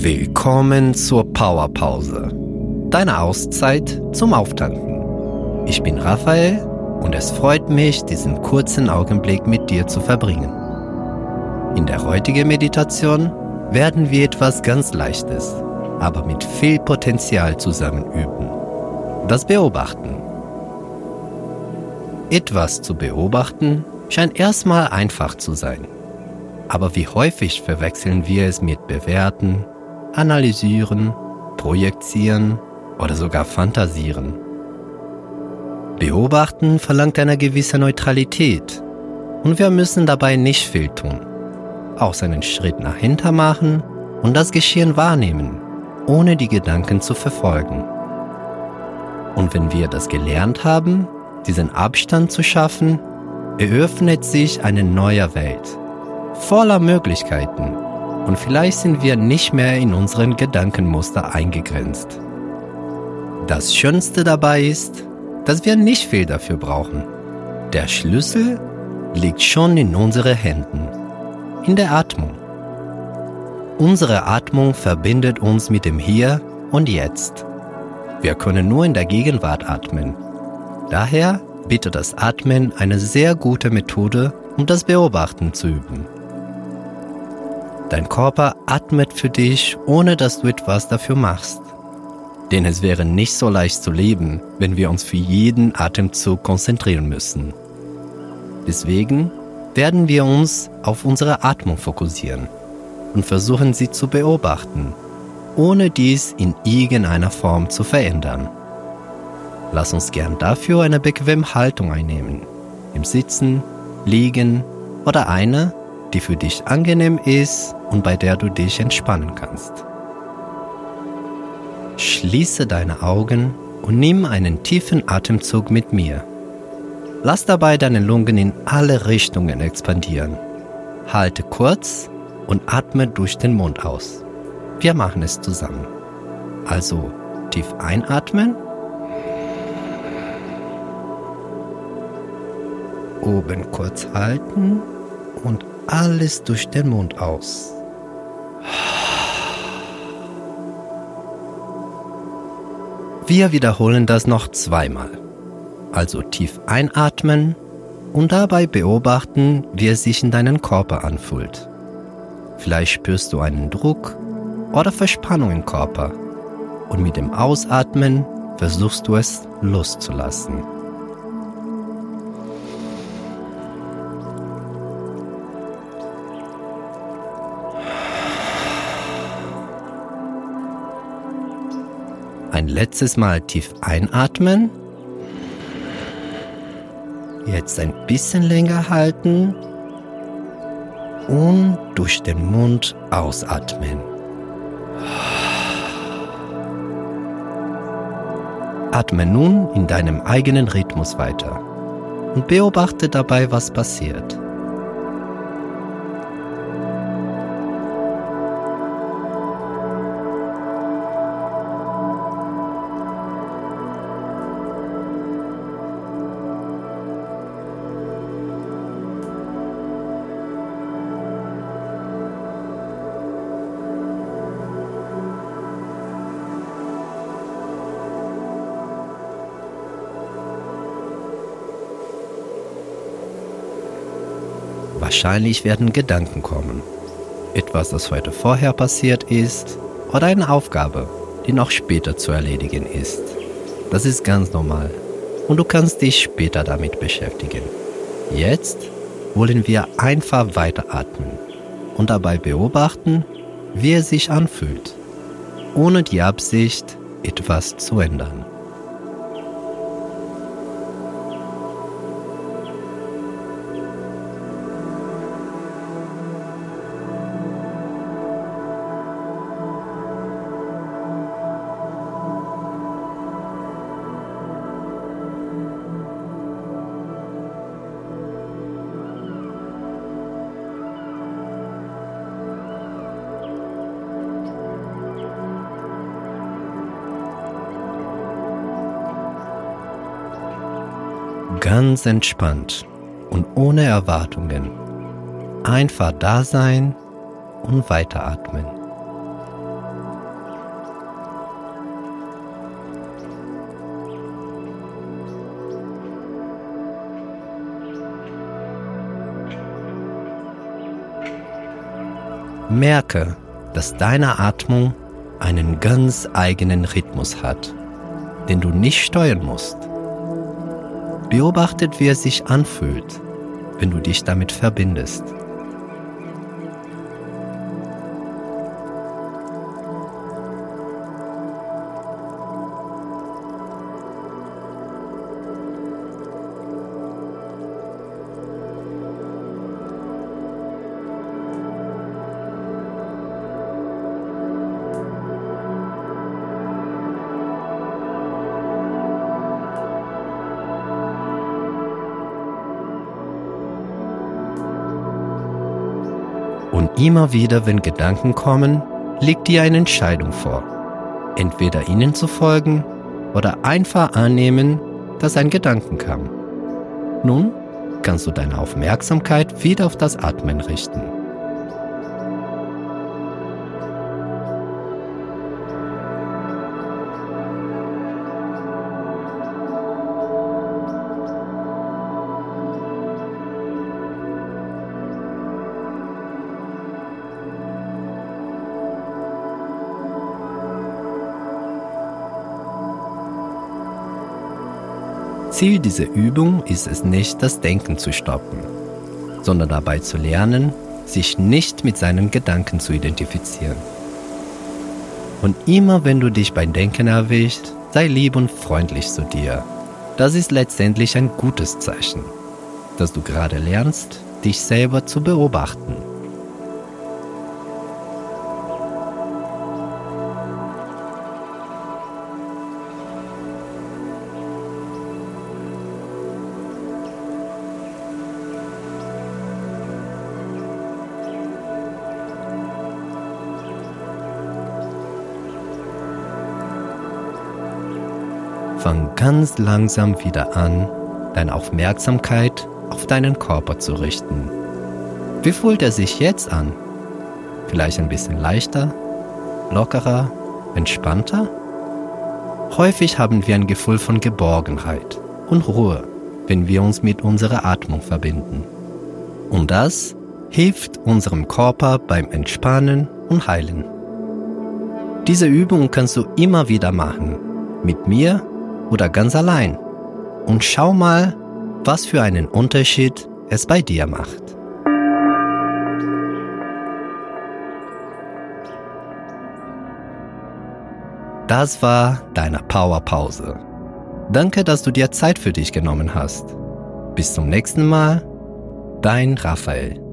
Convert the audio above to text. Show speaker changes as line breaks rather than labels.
Willkommen zur Powerpause, deine Auszeit zum Auftanken. Ich bin Raphael und es freut mich, diesen kurzen Augenblick mit dir zu verbringen. In der heutigen Meditation werden wir etwas ganz Leichtes, aber mit viel Potenzial zusammen üben. Das Beobachten. Etwas zu beobachten scheint erstmal einfach zu sein. Aber wie häufig verwechseln wir es mit Bewerten, Analysieren, Projizieren oder sogar Fantasieren? Beobachten verlangt eine gewisse Neutralität und wir müssen dabei nicht viel tun. Auch seinen Schritt nach hinten machen und das Geschehen wahrnehmen, ohne die Gedanken zu verfolgen. Und wenn wir das gelernt haben, diesen Abstand zu schaffen, eröffnet sich eine neue Welt, voller Möglichkeiten und vielleicht sind wir nicht mehr in unseren Gedankenmuster eingegrenzt. Das Schönste dabei ist, dass wir nicht viel dafür brauchen. Der Schlüssel liegt schon in unseren Händen, in der Atmung. Unsere Atmung verbindet uns mit dem Hier und Jetzt. Wir können nur in der Gegenwart atmen. Daher bietet das Atmen eine sehr gute Methode, um das Beobachten zu üben. Dein Körper atmet für dich, ohne dass du etwas dafür machst. Denn es wäre nicht so leicht zu leben, wenn wir uns für jeden Atemzug konzentrieren müssen. Deswegen werden wir uns auf unsere Atmung fokussieren und versuchen sie zu beobachten, ohne dies in irgendeiner Form zu verändern. Lass uns gern dafür eine bequeme Haltung einnehmen. Im Sitzen, Liegen oder eine, die für dich angenehm ist und bei der du dich entspannen kannst. Schließe deine Augen und nimm einen tiefen Atemzug mit mir. Lass dabei deine Lungen in alle Richtungen expandieren. Halte kurz und atme durch den Mund aus. Wir machen es zusammen. Also tief einatmen oben kurz halten und alles durch den Mund aus. Wir wiederholen das noch zweimal. Also tief einatmen und dabei beobachten, wie es sich in deinem Körper anfühlt. Vielleicht spürst du einen Druck oder Verspannung im Körper und mit dem Ausatmen versuchst du es loszulassen. Ein letztes Mal tief einatmen. Jetzt ein bisschen länger halten und durch den Mund ausatmen. Atme nun in deinem eigenen Rhythmus weiter und beobachte dabei, was passiert. Wahrscheinlich werden Gedanken kommen. Etwas, das heute vorher passiert ist oder eine Aufgabe, die noch später zu erledigen ist. Das ist ganz normal und du kannst dich später damit beschäftigen. Jetzt wollen wir einfach weiteratmen und dabei beobachten, wie es sich anfühlt, ohne die Absicht, etwas zu ändern. ganz entspannt und ohne Erwartungen einfach da sein und weiteratmen. Merke, dass deine Atmung einen ganz eigenen Rhythmus hat, den du nicht steuern musst. Beobachtet, wie er sich anfühlt, wenn du dich damit verbindest. Und immer wieder, wenn Gedanken kommen, liegt dir eine Entscheidung vor. Entweder ihnen zu folgen oder einfach annehmen, dass ein Gedanken kam. Nun kannst du deine Aufmerksamkeit wieder auf das Atmen richten. Ziel dieser Übung ist es nicht, das Denken zu stoppen, sondern dabei zu lernen, sich nicht mit seinen Gedanken zu identifizieren. Und immer wenn du dich beim Denken erwischst, sei lieb und freundlich zu dir. Das ist letztendlich ein gutes Zeichen, dass du gerade lernst, dich selber zu beobachten. Fang ganz langsam wieder an, deine Aufmerksamkeit auf deinen Körper zu richten. Wie fühlt er sich jetzt an? Vielleicht ein bisschen leichter, lockerer, entspannter? Häufig haben wir ein Gefühl von Geborgenheit und Ruhe, wenn wir uns mit unserer Atmung verbinden. Und das hilft unserem Körper beim Entspannen und Heilen. Diese Übung kannst du immer wieder machen, mit mir oder ganz allein. Und schau mal, was für einen Unterschied es bei dir macht. Das war deine Powerpause. Danke, dass du dir Zeit für dich genommen hast. Bis zum nächsten Mal, dein Raphael.